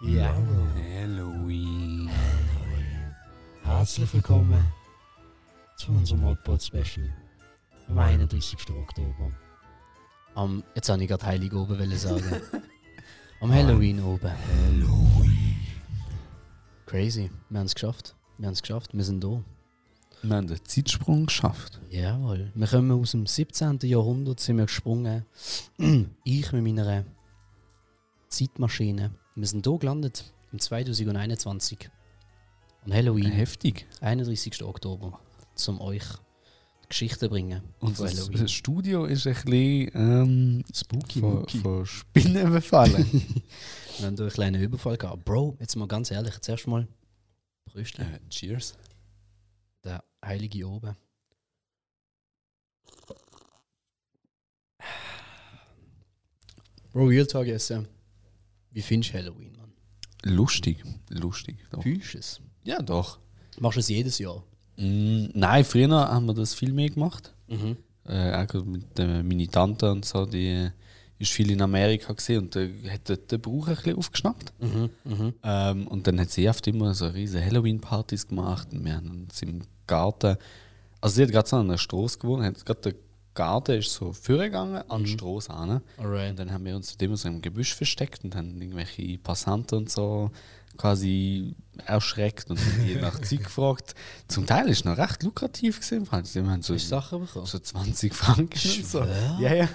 Ja. Halloween. Herzlich willkommen zu unserem Modpod Special am 31. Oktober. Am, jetzt habe ich gerade heilig oben wollen sagen. Am Halloween oben. Halloween. Crazy. Wir haben es geschafft. Wir haben es geschafft. Wir sind da. Wir haben den Zeitsprung geschafft. Jawohl. Wir kommen aus dem 17. Jahrhundert, sind wir gesprungen. ich mit meiner Zeitmaschine. Wir sind hier gelandet im 2021. An Halloween. Heftig. 31. Oktober. Zum euch die Geschichte bringen. Und das, Halloween. das Studio ist ein bisschen ähm, Spooky von, von Spinnen befallen. Wir haben durch einen kleinen Überfall gehabt. Bro, jetzt mal ganz ehrlich, zuerst mal Brüste. äh, cheers. Der heilige oben. Bro, Real Talk essen. Wie findest du Halloween, Mann? Lustig. Lustig. Doch. Fühlst du es? Ja, doch. Machst du es jedes Jahr? Mm, nein, früher haben wir das viel mehr gemacht. Mhm. Äh, auch mit äh, meine Tante und so, die ist viel in Amerika gesehen und äh, hat dort den Brauch ein bisschen aufgeschnappt. Mhm. Mhm. Ähm, und dann hat sie oft immer so riesige Halloween-Partys gemacht und wir haben uns im Garten. Also sie hat gerade so an der Straße gewohnt, hat gerade der Garten ist so vorgegangen an die Straße an. Alright. Und dann haben wir uns dort immer so im Gebüsch versteckt und haben irgendwelche Passanten und so quasi erschreckt und je nach Zeit gefragt. Zum Teil ist es noch recht lukrativ gesehen. Sie haben so, Sachen bekommen? so 20 Franken und so. Ja, ja.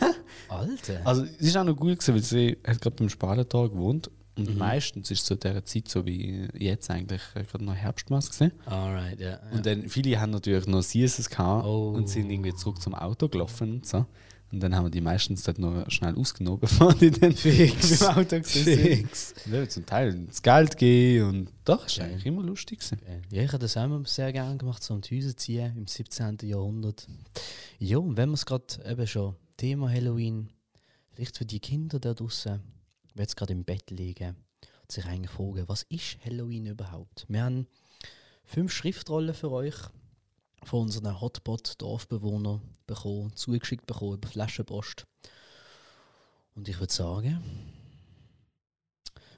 Alter. Also es ist auch noch gut gewesen, weil sie hat gerade beim Spalental gewohnt und Mhm. meistens ist es zu dieser Zeit so wie jetzt eigentlich äh, gerade noch Herbstmaß gesehen. Alright, ja. ja. Und dann viele haben natürlich noch Süßes gehabt Oh. und sind irgendwie zurück zum Auto gelaufen und so. Und dann haben wir die meistens dort noch schnell ausgenommen, bevor die dann Fix. im Auto. Fix. Dann zum Teil das Geld geben und doch, ist eigentlich immer lustig gewesen. Ja, ich habe das auch immer sehr gerne gemacht, so um die Häuser ziehen im 17. Jahrhundert. Ja, und wenn wir es gerade eben schon Thema Halloween, vielleicht für die Kinder da draußen, die jetzt gerade im Bett liegen und sich eigentlich fragen, was ist Halloween überhaupt? Wir haben fünf Schriftrollen für euch von unseren Hotpot-Dorfbewohnern bekommen, zugeschickt bekommen über Flaschenpost. Und ich würde sagen,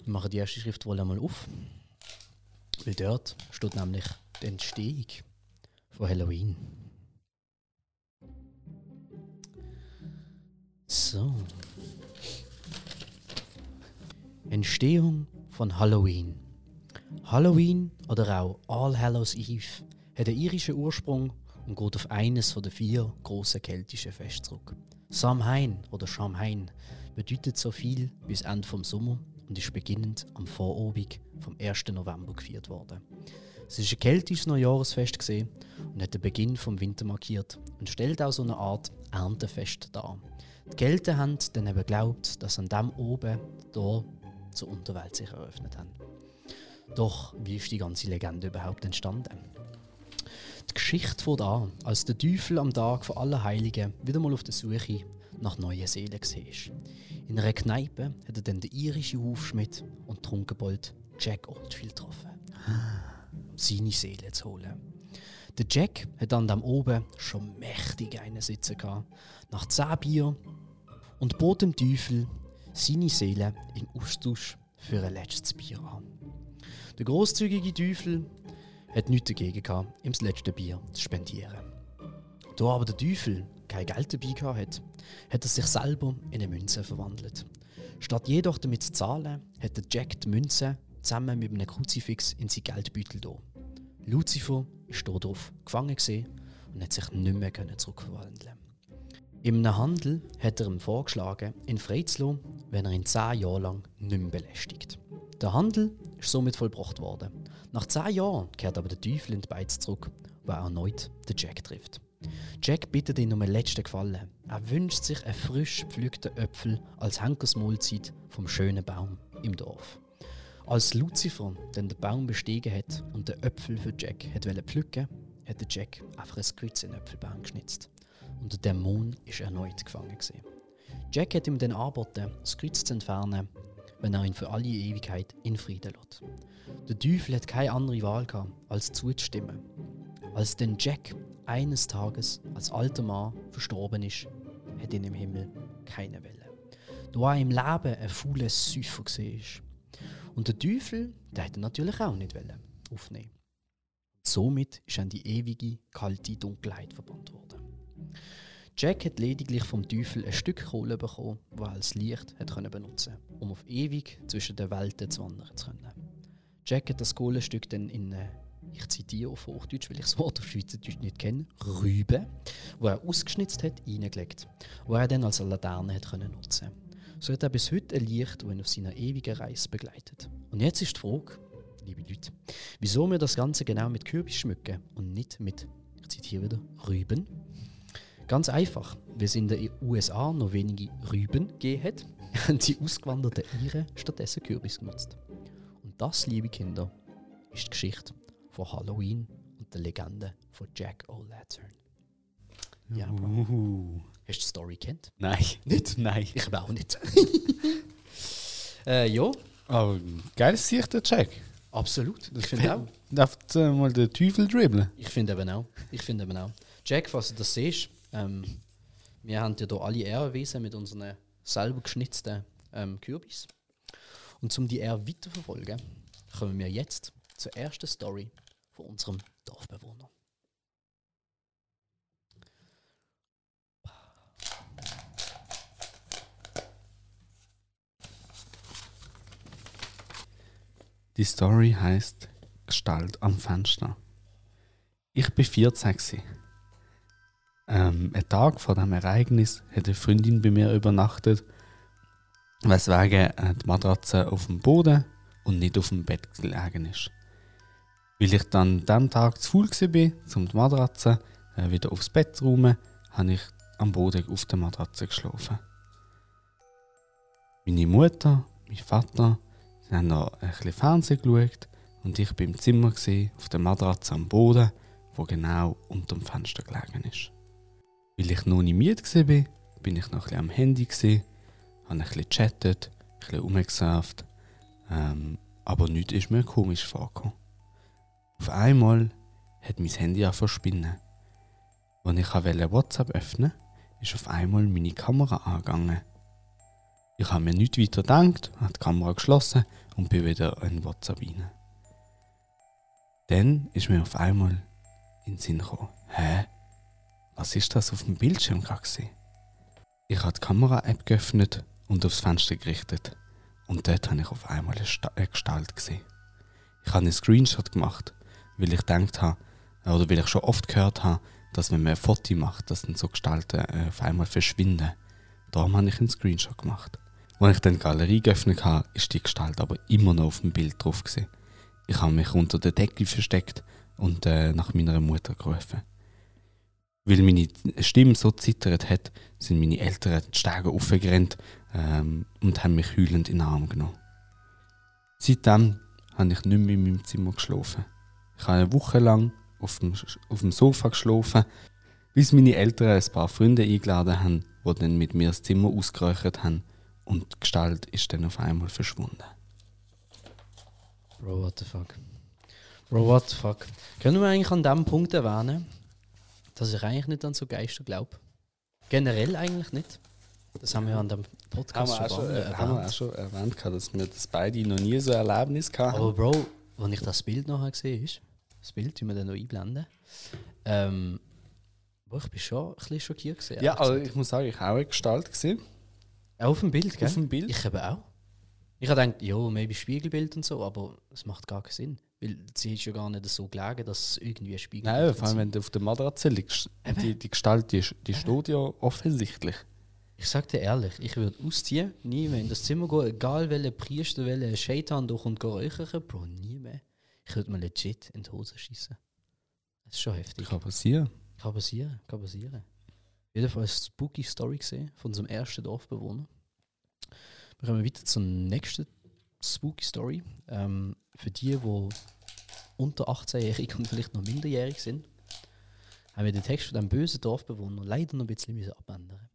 wir machen die erste Schriftrolle mal auf. Weil dort steht nämlich die Entstehung von Halloween. So. Entstehung von Halloween. Halloween oder auch All Hallows Eve hat einen irischen Ursprung und geht auf eines den vier grossen keltischen Feste zurück. Samhain oder Samhain bedeutet so viel bis Ende vom Sommer und ist beginnend am Vorabend vom 1. November gefeiert worden. Es ist ein keltisches Neujahresfest und hat den Beginn vom Winter markiert und stellt auch so eine Art Erntefest dar. Die Kelten haben dann eben geglaubt, dass an dem oben da zur Unterwelt sich eröffnet haben. Doch wie ist die ganze Legende überhaupt entstanden? Die Geschichte fängt an, als der Teufel am Tag von aller Heiligen wieder mal auf der Suche nach neuen Seelen war. In einer Kneipe hat er dann den irischen Hufschmidt und Trunkenbold Jack Oldfield getroffen, um seine Seele zu holen. Der Jack hat an dem oben schon mächtig einen sitzen gehabt, nach 10 Bier und bot dem Teufel seine Seele im Austausch für ein letztes Bier an. Der großzügige Teufel hat nichts dagegen gehabt, ihm das letzte Bier zu spendieren. Da aber der Teufel kein Geld dabei gehabt hat, hat er sich selber in eine Münze verwandelt. Statt jedoch damit zu zahlen, hat der Jack die Münze zusammen mit einem Kruzifix in sein Geldbeutel da. Lucifer ist darauf gefangen und hat sich nicht mehr zurückverwandeln. In einem Handel hat er ihm vorgeschlagen, ihn freizulassen, wenn er ihn zehn Jahre lang nicht mehr belästigt. Der Handel ist somit vollbracht worden. Nach zehn Jahren kehrt aber der Teufel in die Beiz zurück, wo er erneut den Jack trifft. Jack bittet ihn um einen letzten Gefallen. Er wünscht sich einen frisch gepflückten Äpfel als Henkersmahlzeit vom schönen Baum im Dorf. Als Lucifer den Baum bestiegen hat und den Äpfel für Jack hat pflücken, hat der Jack einfach ein Kreuz in den Äpfelbaum geschnitzt. Und der Dämon ist erneut gefangen. Jack hat ihm dann angeboten, das Kreuz zu entfernen, wenn er ihn für alle Ewigkeit in Frieden lässt. Der Teufel hat keine andere Wahl gehabt, als zuzustimmen. Als denn Jack eines Tages als alter Mann verstorben ist, hat ihn im Himmel keine Welle. Da war im Leben ein faules Säufer war. Und der Teufel, der hätte natürlich auch nicht wollen aufnehmen. Somit ist an die ewige, kalte Dunkelheit verbannt worden. Jack hat lediglich vom Teufel ein Stück Kohle bekommen, das er als Licht hat können benutzen um auf ewig zwischen den Welten zu wandern zu können. Jack hat das Kohlenstück dann in eine, ich zitiere auf Hochdeutsch, weil ich das Wort auf Schweizerdeutsch nicht kenne, Rübe, wo er ausgeschnitzt hat, reingelegt, wo er dann als Laterne hat können nutzen. So hat er bis heute ein Licht, das ihn auf seiner ewigen Reise begleitet. Und jetzt ist die Frage, liebe Leute, wieso wir das Ganze genau mit Kürbis schmücken und nicht mit, ich zitiere wieder, Rüben? Ganz einfach, weil es in den USA noch wenige Rüben gegeben hat, haben die ausgewanderten Iren stattdessen Kürbis genutzt. Und das, liebe Kinder, ist die Geschichte von Halloween und der Legende von Jack O'Lantern. Ja, Bro. Uhu. Hast du die Story kennt? Nein. Nicht? Nein. Ich auch nicht. äh, ja, Aber geiles Sicht, der Jack. absolut. Ich finde auch. Darf äh, mal den Teufel dribbeln? Ich finde eben auch. Ich finde eben auch. Jack, falls du das siehst, ähm, wir haben dir hier alle Ehrwesen mit unseren selber geschnitzten ähm, Kürbis. Und um die Ehre weiterzuverfolgen, kommen wir jetzt zur ersten Story von unserem Dorfbewohner. Die Story heißt Gestalt am Fenster. Ich bin 14. Ähm, ein Tag vor dem Ereignis hat eine Freundin bei mir übernachtet, weswegen äh, die Matratze auf dem Boden und nicht auf dem Bett gelegen ist. Weil ich dann dem Tag zu faul war, um die Matratze äh, wieder aufs Bett zu räumen, habe ich am Boden auf der Matratze geschlafen. Meine Mutter, mein Vater, sie haben noch ein bisschen Fernsehen geschaut und ich bin im Zimmer gesehen auf der Matratze am Boden, wo genau unter dem Fenster gelegen ist. Weil ich noch nicht müde war, bin ich noch ein am Handy gesehen, habe ein bisschen gechattet, ein bisschen rumgesurft, ähm, aber nichts ist mir komisch vorgekommen. Auf einmal hat mein Handy angefangen zu spinnen. Als ich wollte WhatsApp öffnen ist auf einmal meine Kamera angegangen. Ich habe mir nicht weiter gedacht, habe die Kamera geschlossen und bin wieder in WhatsApp rein. Dann ist mir auf einmal in den Sinn gekommen, hä? Was ist das auf dem Bildschirm gerade? Ich habe die Kamera-App geöffnet und aufs Fenster gerichtet. Und dort habe ich auf einmal eine, Sta eine Gestalt gesehen. Ich habe einen Screenshot gemacht, weil ich gedacht habe, oder weil ich schon oft gehört habe, dass wenn man ein Foto macht, dass dann so Gestalten äh, auf einmal verschwinden. Darum habe ich einen Screenshot gemacht. Als ich dann die Galerie geöffnet habe, ist die Gestalt aber immer noch auf dem Bild drauf. Gewesen. Ich habe mich unter der Decke versteckt und äh, nach meiner Mutter gerufen. Weil meine Stimme so zittert hat, sind meine Eltern die Stege aufgerannt ähm, und haben mich heulend in den Arm genommen. Seitdem habe ich nicht mehr in meinem Zimmer geschlafen. Ich habe eine Woche lang auf dem, auf dem Sofa geschlafen, bis meine Eltern ein paar Freunde eingeladen haben, die dann mit mir das Zimmer ausgeräuchert haben und die Gestalt ist dann auf einmal verschwunden. Bro, what the fuck? Bro, what the fuck? Können wir eigentlich an dem Punkt erwähnen, dass ich eigentlich nicht an so Geister glaube? Generell eigentlich nicht. Das haben wir an dem Podcast Haben auch schon, schon, äh, haben wir auch erwähnt. schon erwähnt, dass wir das beide noch nie so ein Erlebnis hatten. Aber Bro, wenn ich das Bild nachher sehe, ist, das Bild, wie wir dann noch einblenden, ähm, Bro, ich bin schon ein bisschen schockiert gewesen. ja, also ich muss sagen, ich habe auch eine Gestalt gesehen. Auch auf dem Bild, gell? Auf dem Bild. Ich eben auch. Ich habe gedacht, ja, maybe Spiegelbild und so, aber es macht gar keinen Sinn. Weil sie ist ja gar nicht so gelegen, dass es irgendwie ein Spiegelbild Nein, vor allem wenn du auf der Matratze liegst. Eben. Die, die Gestalt, die, die steht ja offensichtlich. Ich sag dir ehrlich, ich würde ausziehen, nie mehr in das Zimmer gehen, egal welcher Priester, welcher Shaitan durch und räuchern, Bro, nie mehr. Ich würde mir legit in die Hose schießen. Das ist schon heftig. Kann passieren. Kann passieren, kann passieren. Jedenfalls eine spooky Story gesehen von unserem ersten Dorfbewohner. Wir kommen weiter zur nächsten spooky Story. Ähm, für die, die unter 18-jährig und vielleicht noch minderjährig sind, haben wir den Text von dem bösen Dorfbewohner leider noch ein bisschen abändern.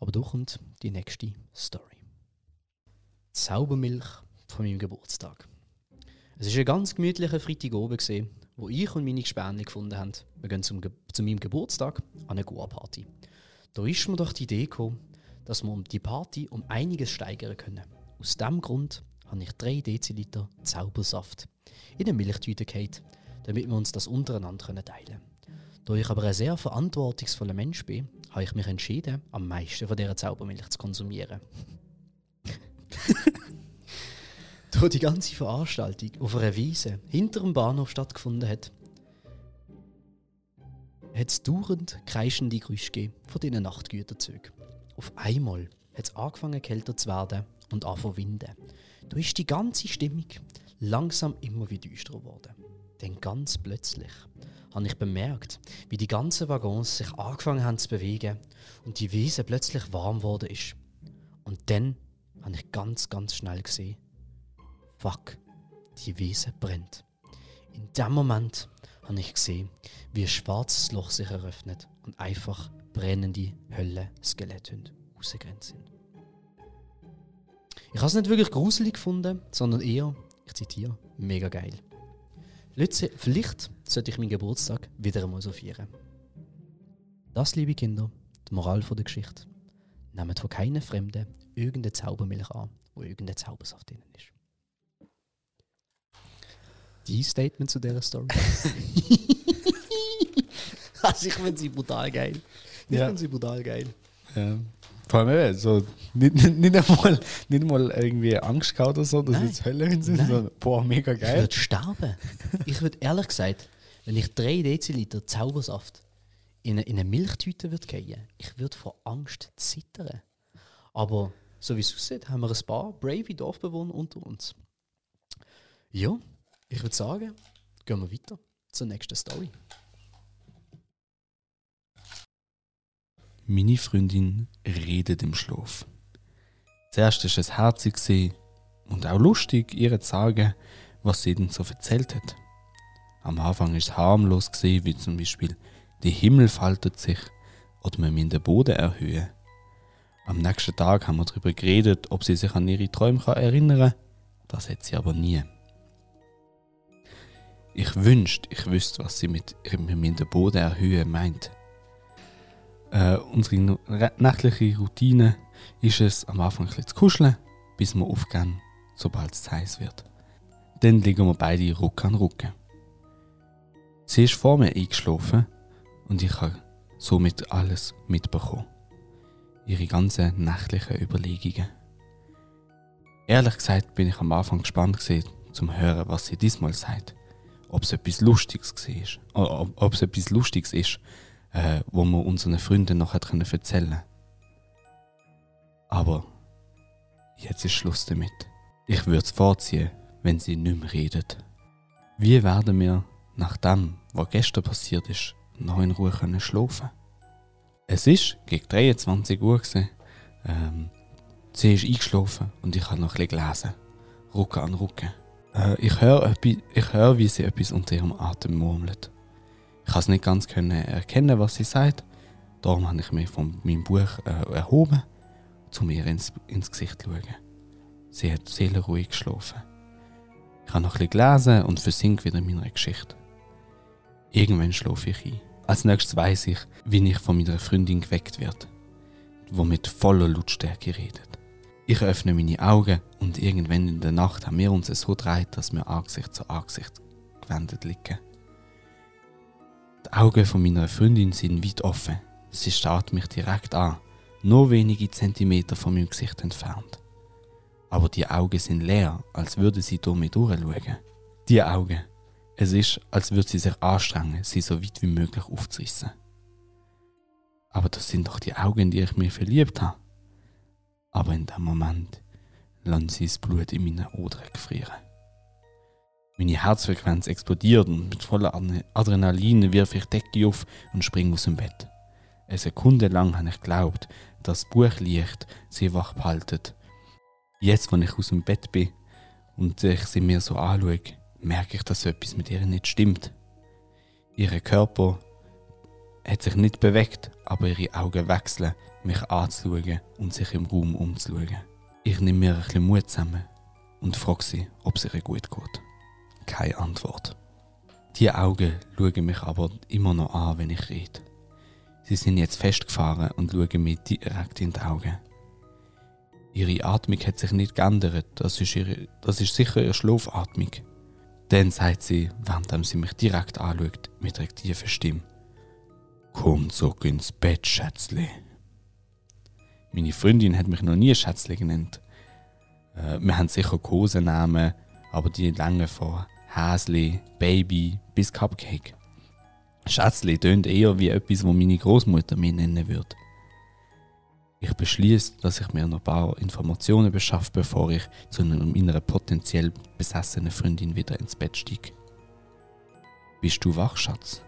Aber da kommt die nächste Story. Zaubermilch von meinem Geburtstag. Es war ein ganz gemütlicher Freitagabend, gewesen, wo ich und meine Gespänli gefunden haben, wir gehen zum Ge zu meinem Geburtstag an eine Goa-Party. Da ist mir doch die Idee gekommen, dass wir die Party um einiges steigern können. Aus diesem Grund habe ich 3 Deziliter Zaubersaft in eine Milchtüte gehabt, damit wir uns das untereinander teilen können. Da ich aber ein sehr verantwortungsvoller Mensch bin, habe ich mich entschieden, am meisten von dieser Zaubermilch zu konsumieren. da die ganze Veranstaltung auf einer Wiese hinter dem Bahnhof stattgefunden hat, hat es dauernd kreischende Geräusche von diesen Nachtgüterzügen. Auf einmal hat es angefangen kälter zu werden und anfangen winden. Da ist die ganze Stimmung langsam immer wieder düsterer geworden. Denn ganz plötzlich habe ich bemerkt, wie die ganzen Waggons sich angefangen haben zu bewegen und die Wiese plötzlich warm geworden ist. Und dann habe ich ganz, ganz schnell gesehen, fuck, die Wiese brennt. In dem Moment habe ich gesehen, wie ein schwarzes Loch sich eröffnet und einfach brennende Hölle-Skeletthunde rausgerannt sind. Ich habe es nicht wirklich gruselig gefunden, sondern eher, ich zitiere, mega geil. Vielleicht sollte ich meinen Geburtstag wieder einmal so feiern. Das, liebe Kinder, die Moral der Geschichte. Nehmt von keinen Fremden irgendeine Zaubermilch an, wo irgendein Zaubersaft drin ist. Die Statement zu dieser Story. also ich finde sie brutal geil. Ich Ja. finde sie brutal geil. Ja. Vor allem eben, so, nicht, nicht, nicht, einmal, nicht einmal irgendwie Angst gehabt oder so, dass Nein. jetzt Hölle hin sind, Nein. sondern boah, mega Ich geil. würde sterben. Ich würde ehrlich gesagt, wenn ich 3 Deziliter Zaubersaft in eine, in eine Milchtüte würde gehen, ich würde vor Angst zittern. Aber so wie es aussieht, haben wir ein paar brave Dorfbewohner unter uns. Ja, ich würde sagen, gehen wir weiter zur nächsten Story. Meine Freundin redet im Schlaf. Zuerst war es herzig und auch lustig, ihr zu sagen, was sie denn so erzählt hat. Am Anfang war es harmlos, wie zum Beispiel, der Himmel faltet sich oder man muss den Boden erhöhen. Am nächsten Tag haben wir darüber geredet, ob sie sich an ihre Träume erinnern kann. Das hat sie aber nie. Ich wünschte, ich wüsste, was sie mit müssen den Boden erhöhen meint. Äh, unsere nächtliche Routine ist es, am Anfang ein zu kuscheln, bis wir aufgehen, sobald es heiß wird. Dann liegen wir beide Ruck an Rücken. Sie ist vor mir eingeschlafen und ich habe somit alles mitbekommen. Ihre ganzen nächtlichen Überlegungen. Ehrlich gesagt bin ich am Anfang gespannt gewesen, zum hören, was sie diesmal sagt. Ob es etwas Lustiges war. Ob es etwas Lustiges ist, äh, wo wir unseren Freunden noch können Aber jetzt ist Schluss damit. Ich würde es vorziehen, wenn sie nicht mehr redet. Wie werden wir nach dem, was gestern passiert ist, noch in Ruhe können schlafen? Es ist gegen 23 Uhr. Gewesen. Ähm, sie ist eingeschlafen und ich habe noch bisschen gelesen. Rücken an Rücken. Äh, ich höre, höre, wie sie etwas unter ihrem Atem murmelt. Ich kann es nicht ganz können erkennen, was sie sagt. Darum habe ich mich von meinem Buch äh, erhoben, um ihr ins, ins Gesicht zu schauen. Sie hat seelenruhig geschlafen. Ich habe noch bisschen gelesen und versinke wieder in meiner Geschichte. Irgendwann schlafe ich ein. Als nächstes weiß ich, wie ich von meiner Freundin geweckt werde, die mit voller Lautstärke redet. Ich öffne meine Augen und irgendwann in der Nacht haben wir uns so gedreht, dass wir Angesicht zu Angesicht gewendet liegen. Die Augen von meiner Freundin sind weit offen. Sie starrt mich direkt an, nur wenige Zentimeter von meinem Gesicht entfernt. Aber die Augen sind leer, als würde sie durch mich durchschauen. Die Augen. Es ist, als würde sie sich anstrengen, sie so weit wie möglich aufzurissen. Aber das sind doch die Augen, die ich mich verliebt habe. Aber in dem Moment lassen sie das Blut in meinen Odern gefrieren. Meine Herzfrequenz explodiert und mit voller Adre- Adrenalin wirf ich Decke auf und springe aus dem Bett. Eine Sekunde lang habe ich geglaubt, dass das Buchlicht sie wach behaltet. Jetzt, wenn ich aus dem Bett bin und ich sie mir so anschaue, merke ich, dass etwas mit ihr nicht stimmt. Ihr Körper hat sich nicht bewegt, aber ihre Augen wechseln, mich anzuschauen und sich im Raum umzuschauen. Ich nehme mir ein bisschen Mut zusammen und frage sie, ob es ihr gut geht. Keine Antwort. Die Augen schauen mich aber immer noch an, wenn ich rede. Sie sind jetzt festgefahren und schauen mir direkt in die Augen. Ihre Atmung hat sich nicht geändert, das ist, ihre, das ist sicher ihre Schlafatmung. Dann sagt sie, während sie mich direkt anschaut, mit einer tiefen Stimme: Komm zurück ins Bett, Schätzli. Meine Freundin hat mich noch nie Schätzli genannt. Äh, wir haben sicher Kosenamen, aber die lange von Häsli, Baby bis Cupcake. Schätzli tönt eher wie etwas, wo meine Großmutter mich nennen würde. Ich beschließe, dass ich mir noch ein paar Informationen beschaffe, bevor ich zu meiner potenziell besessenen Freundin wieder ins Bett steige. Bist du wach, Schatz?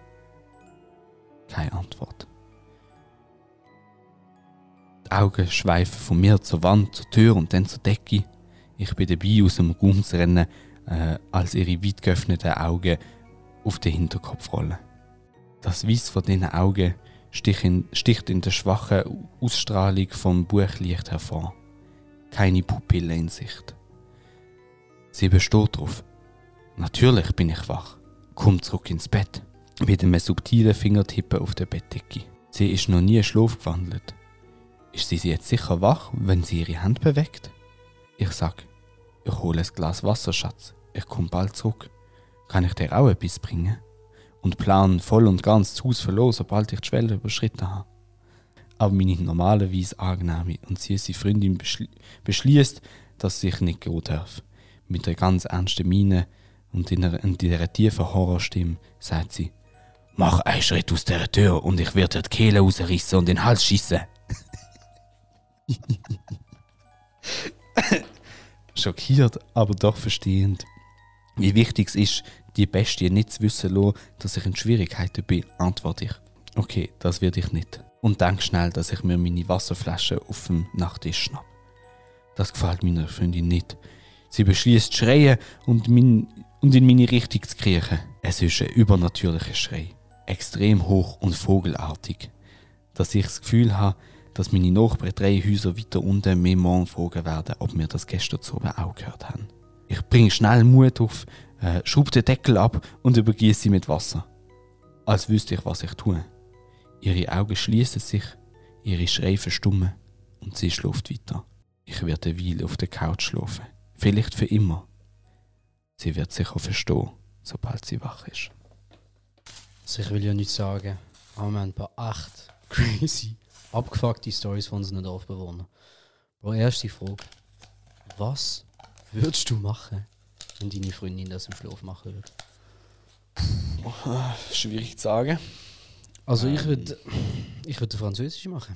Keine Antwort. Die Augen schweifen von mir zur Wand, zur Tür und dann zur Decke. Ich bin dabei, aus dem Raum zu rennen, äh, als ihre weit geöffneten Augen auf den Hinterkopf rollen. Das Weiß von diesen Augen sticht in, sticht in der schwachen Ausstrahlung vom Buchlicht hervor. Keine Pupille in Sicht. Sie besteht darauf. Natürlich bin ich wach. Komm zurück ins Bett. Mit einem subtilen Fingertippen auf der Bettdecke. Sie ist noch nie schlafgewandelt. Ist sie jetzt sicher wach, wenn sie ihre Hand bewegt? Ich sag, ich hole ein Glas Wasser, Schatz. Ich komme bald zurück. Kann ich dir auch etwas bringen? Und plan voll und ganz das Haus verloren, sobald ich die Schwelle überschritten habe. Aber meine normalerweise angenehme und süße Freundin beschli beschließt, dass ich nicht gehen darf. Mit einer ganz ernsten Miene und in einer tiefen Horrorstimme sagt sie: Mach einen Schritt aus der Tür und ich werde dir die Kehle rausrissen und den Hals schießen. Schockiert, aber doch verstehend. Wie wichtig es ist, die Bestie nicht zu wissen lassen, dass ich in Schwierigkeiten bin, antworte ich. Okay, das werde ich nicht. Und denk schnell, dass ich mir meine Wasserflasche auf dem Nachttisch schnapp. Das gefällt meiner Freundin nicht. Sie beschließt schreien und, mein, und in meine Richtung zu kriechen. Es ist ein übernatürlicher Schrei. Extrem hoch und vogelartig. Dass ich das Gefühl habe, dass meine Nachbarn drei Häuser weiter unten mir morgen fragen werden, ob wir das gestern zu auch gehört haben. Ich bringe schnell Mut auf, äh, schraube den Deckel ab und übergieße sie mit Wasser. Als wüsste ich, was ich tue. Ihre Augen schließen sich, ihre Schreie verstummen und sie schläft weiter. Ich werde eine Weile auf der Couch schlafen. Vielleicht für immer. Sie wird sicher verstehen, sobald sie wach ist. Also ich will ja nicht sagen, aber wir haben ein paar echt crazy abgefuckte Stories von unseren Dorfbewohnern. Bro, erste Frage. Was würdest du machen, wenn deine Freundin das im Schlaf machen würde? Schwierig zu sagen. Also ich würde ich würde Französisch machen.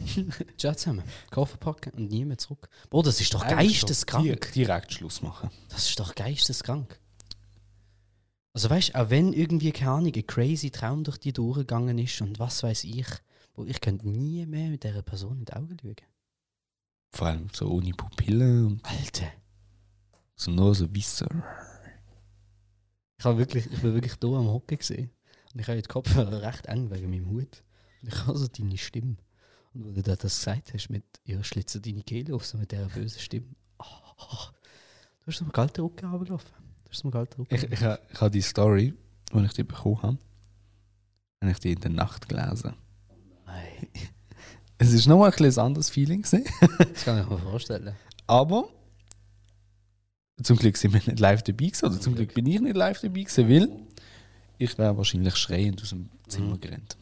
Chat zusammen, Koffer packen und nie mehr zurück. Bro, das ist doch geisteskrank. Direkt, direkt Schluss machen. Das ist doch geisteskrank. Also weißt du, auch wenn irgendwie, keine Ahnung, ein crazy Traum durch die durchgegangen ist und was weiß ich, wo ich könnte nie mehr mit dieser Person in die Augen schauen. Vor allem so ohne Pupillen und Alter. So nur so weiße. Ich, hab wirklich, ich bin wirklich hier am Hocken gesehen. Und ich habe den Kopfhörer recht eng wegen meinem Hut. Und ich habe so deine Stimme. Und wo du da das gesagt hast, mit ihr schlitzt deine Kehle auf, so mit dieser bösen Stimme. Oh, du hast so einen kalten Rücken runtergelaufen. Du hast so einen kalten Rücken. Ich, ich, ha- ich habe die Story, die ich die bekommen habe, habe ich die in der Nacht gelesen. Nein, Es ist nochmal ein anderes Feeling das kann ich mir vorstellen. Aber zum Glück sind wir nicht live dabei gewesen, oder zum Glück bin ich nicht live dabei gewesen, weil ich wäre wahrscheinlich schreiend aus dem Zimmer Mhm. gerannt.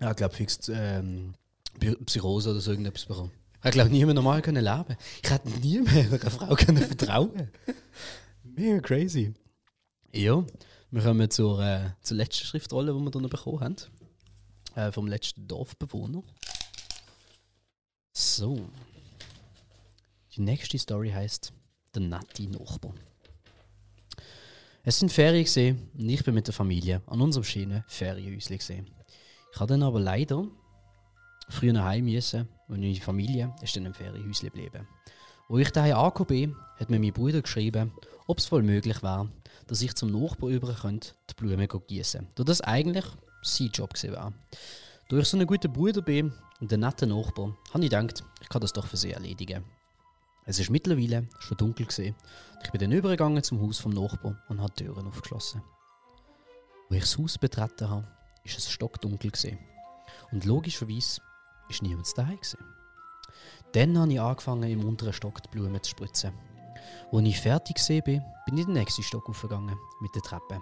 Ja, ich glaube, fix ähm, Psy- Psychose oder so irgendetwas bekommen. Ich glaube, nie mehr normal können leben. Ich hätte nie mehr einer Frau können vertrauen. Mega crazy. Ja, wir kommen zur, äh, zur letzten Schriftrolle, die wir dann bekommen haben. Äh, vom letzten Dorfbewohner. So. Die nächste Story heißt Der nette Nachbar. Es sind Ferien gesehen und ich bin mit der Familie an unserem schönen Ferienhäuschen gesehen. Ich habe dann aber leider früher nach Hause müssen und meine Familie ist dann im Ferienhäuschen geblieben. Wo ich daheim angekommen bin, hat mir mein Bruder geschrieben, ob es wohl möglich wäre, dass ich zum Nachbar über könnte, die Blumen gießen. Da das eigentlich sein Job wäre. Da ich so ein guter Bruder bin und ein netter Nachbar, habe ich gedacht, ich kann das doch für sie erledigen. Es ist mittlerweile schon dunkel gesehen. Ich bin dann übergegangen zum Haus vom Nachbar und habe die Türen aufgeschlossen. Wo ich das Haus betreten habe, ist es stockdunkel gesehen. Und logischerweise ist niemand daheim gewesen. Dann habe ich angefangen, im unteren Stock die Blumen zu spritzen. Als ich fertig gesehen bin, bin ich in den nächsten Stock aufgegangen mit der Treppe.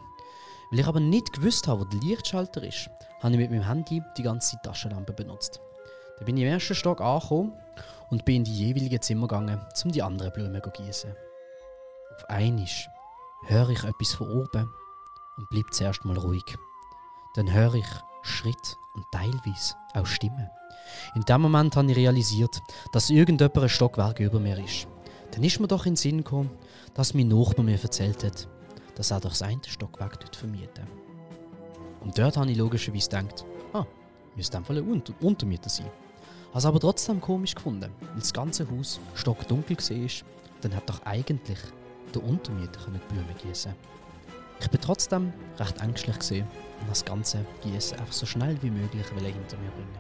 Weil ich aber nicht gewusst habe, wo der Lichtschalter ist, habe ich mit meinem Handy die ganze Taschenlampe benutzt. Dann bin ich im ersten Stock angekommen und bin in die jeweiligen Zimmer gegangen, um die anderen Blumen zu gießen. Auf einmal höre ich etwas von oben und bleib zuerst mal ruhig. Dann höre ich Schritt und teilweise auch Stimmen. In dem Moment habe ich realisiert, dass irgendjemand ein Stockwerk über mir ist. Dann ist mir doch in den Sinn gekommen, dass mein Nachbar mir erzählt hat, dass er doch das eine Stockwerk dort vermieten. Und dort habe ich logischerweise gedacht, ah, müsste Fall ein Unter Untermieter sein. Habe es aber trotzdem komisch gefunden, weil das ganze Haus stockdunkel war, dann hat doch eigentlich der Untermieter die Blumen gießen Ich bin trotzdem recht ängstlich gesehen und das ganze Gießen einfach so schnell wie möglich hinter mir bringen.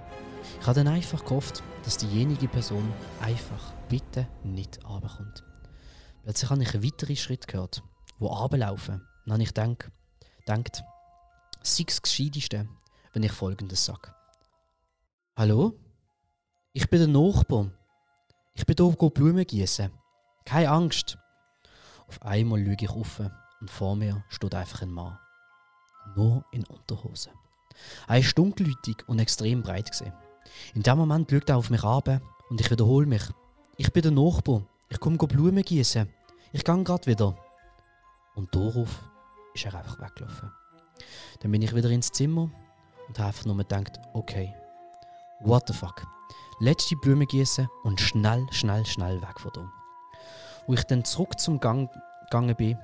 Ich habe dann einfach gehofft, dass diejenige Person einfach bitte nicht runterkommt. Plötzlich habe ich einen weiteren Schritt gehört, wo runterlaufen. Dann habe ich gedacht, denkt, sei es gescheiteste, wenn ich folgendes sage. Hallo? Ich bin der Nachbar. Ich bin hier Blumen gießen. Keine Angst. Auf einmal lüge ich auf und vor mir steht einfach ein Mann. Nur in Unterhose. Er ist dunkelhütig und extrem breit gesehen. In dem Moment schaut er auf mich ab und ich wiederhole mich. Ich bin der Nachbar. Ich komme Blumen gießen. Ich gehe gerade wieder. Und darauf ist er einfach weggelaufen. Dann bin ich wieder ins Zimmer und habe einfach nur gedacht, okay, what the fuck. Letzte Blumen gießen und schnell, schnell, schnell weg von hier. Wo ich dann zurück zum Gang gegangen bin,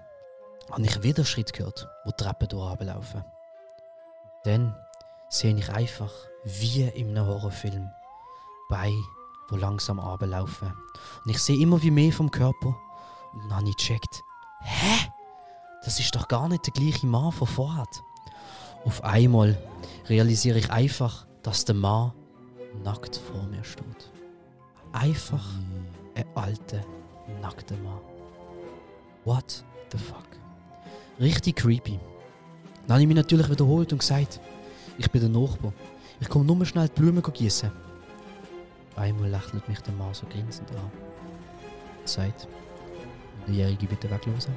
habe ich wieder Schritt gehört, wo die Treppen durchlaufen. Dann sehe ich einfach, wie in einem Horrorfilm, Beine, die langsam runterlaufen. Und ich sehe immer wie mehr vom Körper. Und dann habe ich gecheckt, hä? Das ist doch gar nicht der gleiche Mann von vorher. Auf einmal realisiere ich einfach, dass der Mann nackt vor mir steht. Einfach ein alter, nackter Mann. What the fuck? Richtig creepy. Dann habe ich mich natürlich wiederholt und gesagt, ich bin der Nachbar. Ich komme nur schnell die Blumen gießen. Einmal lächelt mich der Mann so grinsend an. Er sagt, der Jährige bitte weglosen.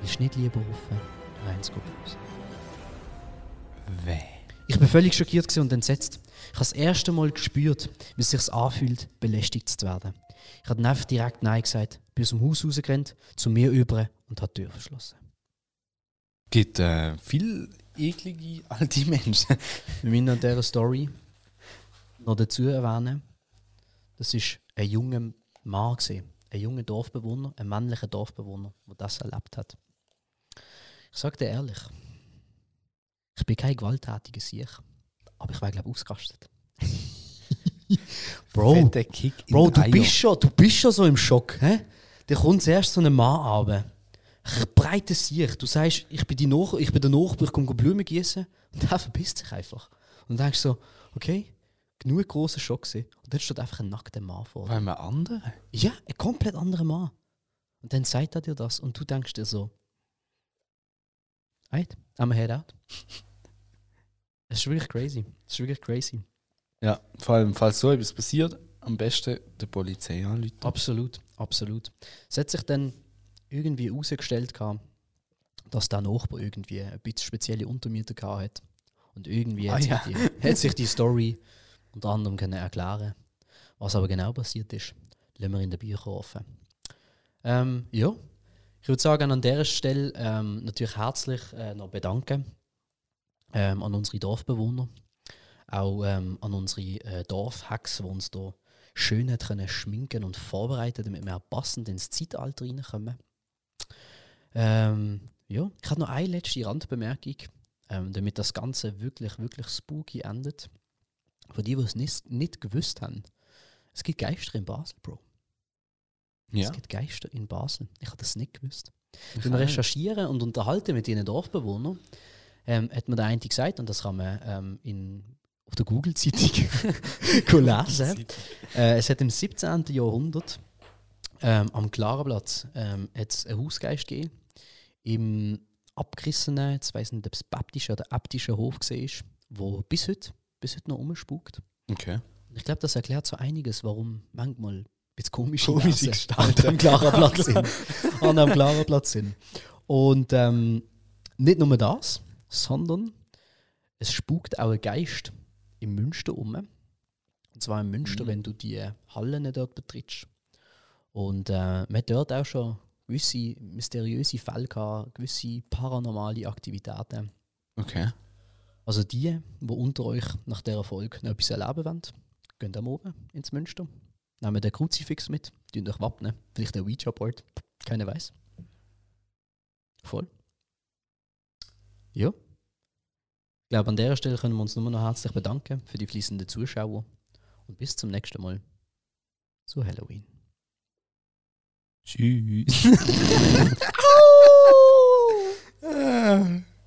Willst nicht lieber rufen, eins geht raus. Weh. Ich bin völlig schockiert und entsetzt. Ich habe das erste Mal gespürt, wie es sich anfühlt, belästigt zu werden. Ich habe einfach direkt Nein gesagt, bin aus dem Haus rausgerannt, zu mir über und habe die Tür verschlossen. Es gibt äh, viel eklige alte Menschen. Wir müssen an dieser Story noch dazu erwähnen, das war ein junger Mann, gewesen, ein junger Dorfbewohner, ein männlicher Dorfbewohner, der das erlebt hat. Ich sage dir ehrlich, ich bin kein gewalttätiger Sieg, aber ich wäre, glaube ich, ausgerastet. Bro, Bro, du bist, schon, du bist schon so im Schock. Hä? Da kommt zuerst so ein Mann runter. Ein breiter Sieg. Du sagst, ich bin, die Nach ich bin der Nachbar, ich komme Blumen gießen. Und der verpisst sich einfach. Und du denkst so, okay, genug großer Schock gewesen. Und dann steht einfach ein nackter Mann vor dir. Weil wir andere? Ja, ein komplett anderer Mann. Und dann sagt er dir das und du denkst dir so, Alright, I'm head out. Es ist wirklich crazy. Es ist wirklich crazy. Ja, vor allem, falls so etwas passiert, am besten der Polizei anrufen. Absolut, absolut. Es hat sich dann irgendwie herausgestellt, dass der Nachbar irgendwie ein bisschen spezielle Untermieter gehabt hat. Und irgendwie Ah, hat, ja. sich die, hat sich die Story unter anderem können erklären Was aber genau passiert ist, lassen wir in den Büchern offen. Ähm, ja, ich würde sagen, an dieser Stelle ähm, natürlich herzlich äh, noch bedanken ähm, an unsere Dorfbewohner, auch ähm, an unsere äh, Dorfhacks, die uns hier schön können schminken und vorbereiten, damit wir auch passend ins Zeitalter reinkommen. Ähm, ja, ich habe noch eine letzte Randbemerkung, ähm, damit das Ganze wirklich, wirklich spooky endet. Für die, die es nicht, nicht gewusst haben, es gibt Geister in Basel, Bro. Ja. Es gibt Geister in Basel. Ich habe das nicht gewusst. Ich Beim. Recherchieren und Unterhalten mit ihren Dorfbewohnern ähm, hat mir der eine gesagt, und das kann man ähm, in, auf der Google-Zeitung lesen. Äh, es hat im 17. Jahrhundert ähm, am Klarenplatz ähm, hat's einen Hausgeist gegeben. Im abgerissenen, jetzt weiß nicht, ob es baptischer oder äbtischer Hof war, wo bis heute bis heute noch umspukt. Okay. Ich glaube, das erklärt so einiges, warum manchmal ein bisschen komische, Komische Wesen Gestalten. einem klaren Platz sind. an einem klaren Platz sind. Und ähm, nicht nur das, sondern es spukt auch ein Geist im Münster um. Und zwar im Münster, Mhm. wenn du die Hallen dort betrittst. Und äh, man hat dort auch schon gewisse mysteriöse Fälle gehabt, gewisse paranormale Aktivitäten. Okay. Also die, die unter euch nach dieser Folge noch etwas erleben wollen, gehen am oben ins Münster, nehmen den Kruzifix mit, tun euch wappnen, vielleicht ein Ouija-Board, keiner weiß. Voll. Ja. Ich glaube, an dieser Stelle können wir uns nur noch herzlich bedanken für die fließenden Zuschauer und bis zum nächsten Mal zu Halloween. Tschüss.